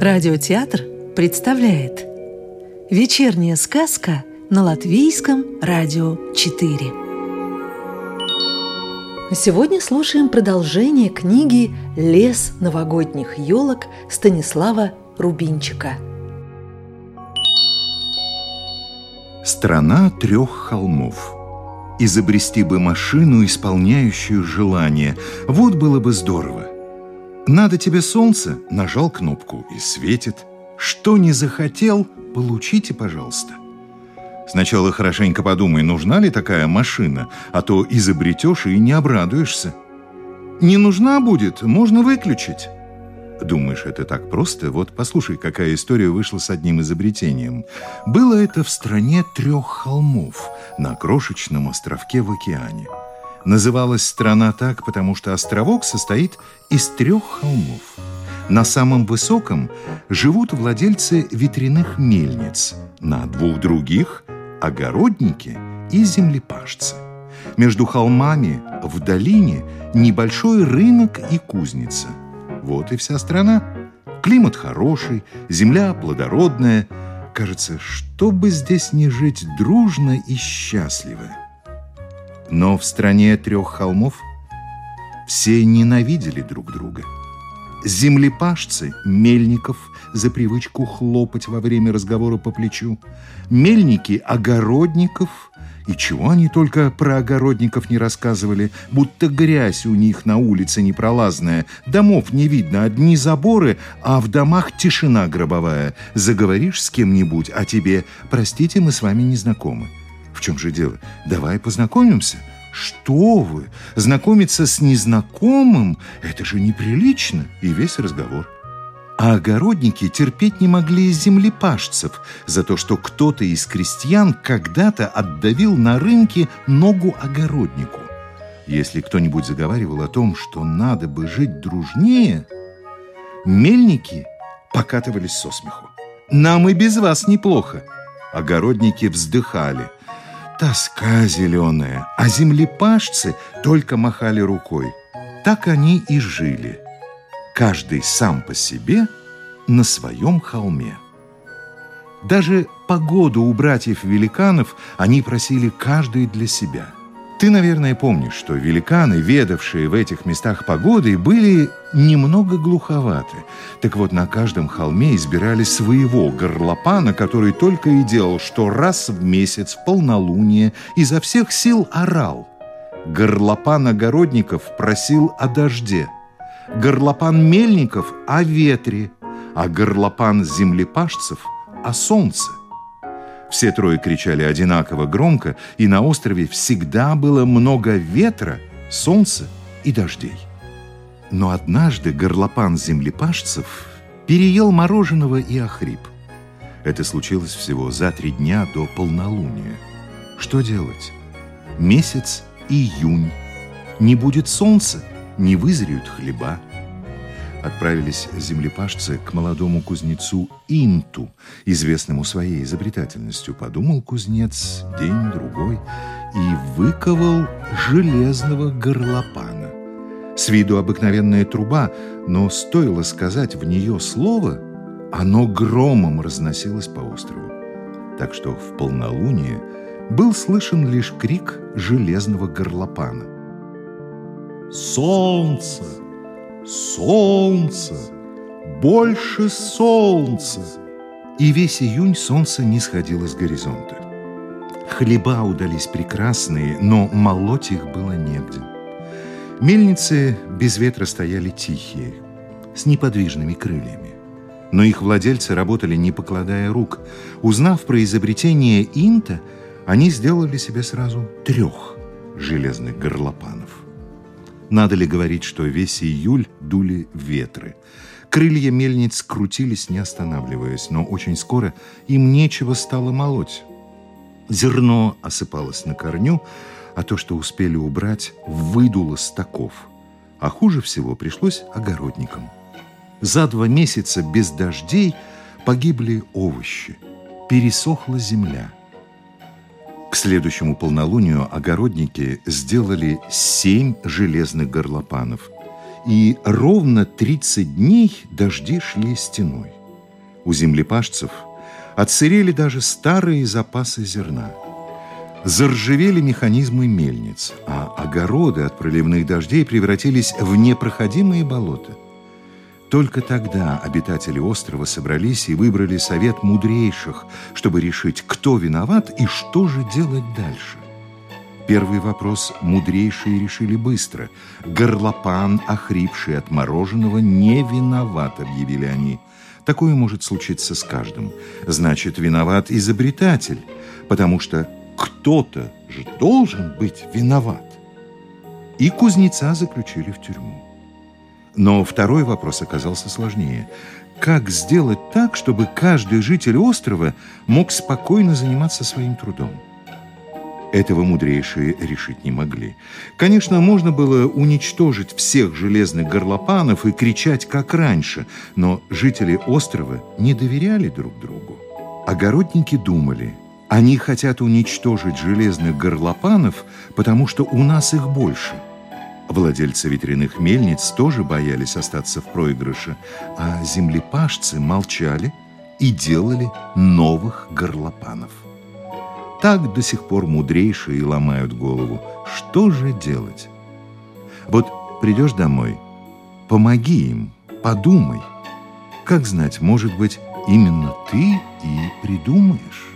Радиотеатр представляет Вечерняя сказка на Латвийском радио 4 Сегодня слушаем продолжение книги «Лес новогодних елок» Станислава Рубинчика. Страна трех холмов. Изобрести бы машину, исполняющую желание. Вот было бы здорово надо тебе солнце? Нажал кнопку и светит. Что не захотел, получите, пожалуйста. Сначала хорошенько подумай, нужна ли такая машина, а то изобретешь и не обрадуешься. Не нужна будет, можно выключить. Думаешь, это так просто? Вот послушай, какая история вышла с одним изобретением. Было это в стране трех холмов на крошечном островке в океане. Называлась страна так, потому что островок состоит из трех холмов. На самом высоком живут владельцы ветряных мельниц, на двух других – огородники и землепашцы. Между холмами в долине небольшой рынок и кузница. Вот и вся страна. Климат хороший, земля плодородная. Кажется, чтобы здесь не жить дружно и счастливо – но в стране трех холмов все ненавидели друг друга. Землепашцы, мельников, за привычку хлопать во время разговора по плечу, мельники, огородников, и чего они только про огородников не рассказывали, будто грязь у них на улице непролазная, домов не видно, одни заборы, а в домах тишина гробовая. Заговоришь с кем-нибудь, а тебе «простите, мы с вами не знакомы». В чем же дело? Давай познакомимся. Что вы? Знакомиться с незнакомым – это же неприлично. И весь разговор. А огородники терпеть не могли землепашцев за то, что кто-то из крестьян когда-то отдавил на рынке ногу огороднику. Если кто-нибудь заговаривал о том, что надо бы жить дружнее, мельники покатывались со смеху. «Нам и без вас неплохо». Огородники вздыхали – Тоска зеленая, а землепашцы только махали рукой. Так они и жили. Каждый сам по себе на своем холме. Даже погоду у братьев-великанов они просили каждый для себя – ты, наверное, помнишь, что великаны, ведавшие в этих местах погодой, были немного глуховаты. Так вот, на каждом холме избирали своего горлопана, который только и делал, что раз в месяц в полнолуние изо всех сил орал. Горлопан огородников просил о дожде, горлопан мельников – о ветре, а горлопан землепашцев – о солнце. Все трое кричали одинаково громко, и на острове всегда было много ветра, солнца и дождей. Но однажды горлопан землепашцев переел мороженого и охрип. Это случилось всего за три дня до полнолуния. Что делать? Месяц июнь. Не будет солнца, не вызреют хлеба отправились землепашцы к молодому кузнецу Инту, известному своей изобретательностью. Подумал кузнец день-другой и выковал железного горлопана. С виду обыкновенная труба, но стоило сказать в нее слово, оно громом разносилось по острову. Так что в полнолуние был слышен лишь крик железного горлопана. «Солнце!» Солнце! Больше солнца! И весь июнь солнце не сходило с горизонта. Хлеба удались прекрасные, но молоть их было негде. Мельницы без ветра стояли тихие, с неподвижными крыльями. Но их владельцы работали, не покладая рук. Узнав про изобретение Инта, они сделали себе сразу трех железных горлопанов. Надо ли говорить, что весь июль дули ветры. Крылья мельниц крутились, не останавливаясь, но очень скоро им нечего стало молоть. Зерно осыпалось на корню, а то, что успели убрать, выдуло с таков. А хуже всего пришлось огородникам. За два месяца без дождей погибли овощи, пересохла земля – к следующему полнолунию огородники сделали семь железных горлопанов. И ровно 30 дней дожди шли стеной. У землепашцев отсырели даже старые запасы зерна. Заржавели механизмы мельниц, а огороды от проливных дождей превратились в непроходимые болота. Только тогда обитатели острова собрались и выбрали совет мудрейших, чтобы решить, кто виноват и что же делать дальше. Первый вопрос мудрейшие решили быстро. Горлопан, охрипший от мороженого, не виноват, объявили они. Такое может случиться с каждым. Значит, виноват изобретатель, потому что кто-то же должен быть виноват. И кузнеца заключили в тюрьму. Но второй вопрос оказался сложнее. Как сделать так, чтобы каждый житель острова мог спокойно заниматься своим трудом? Этого мудрейшие решить не могли. Конечно, можно было уничтожить всех железных горлопанов и кричать, как раньше, но жители острова не доверяли друг другу. Огородники думали, они хотят уничтожить железных горлопанов, потому что у нас их больше. Владельцы ветряных мельниц тоже боялись остаться в проигрыше, а землепашцы молчали и делали новых горлопанов. Так до сих пор мудрейшие ломают голову. Что же делать? Вот придешь домой, помоги им, подумай. Как знать, может быть, именно ты и придумаешь.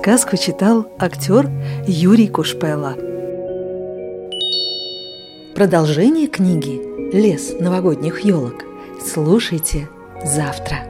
Сказку читал актер Юрий Кушпела. Продолжение книги «Лес новогодних елок» слушайте завтра.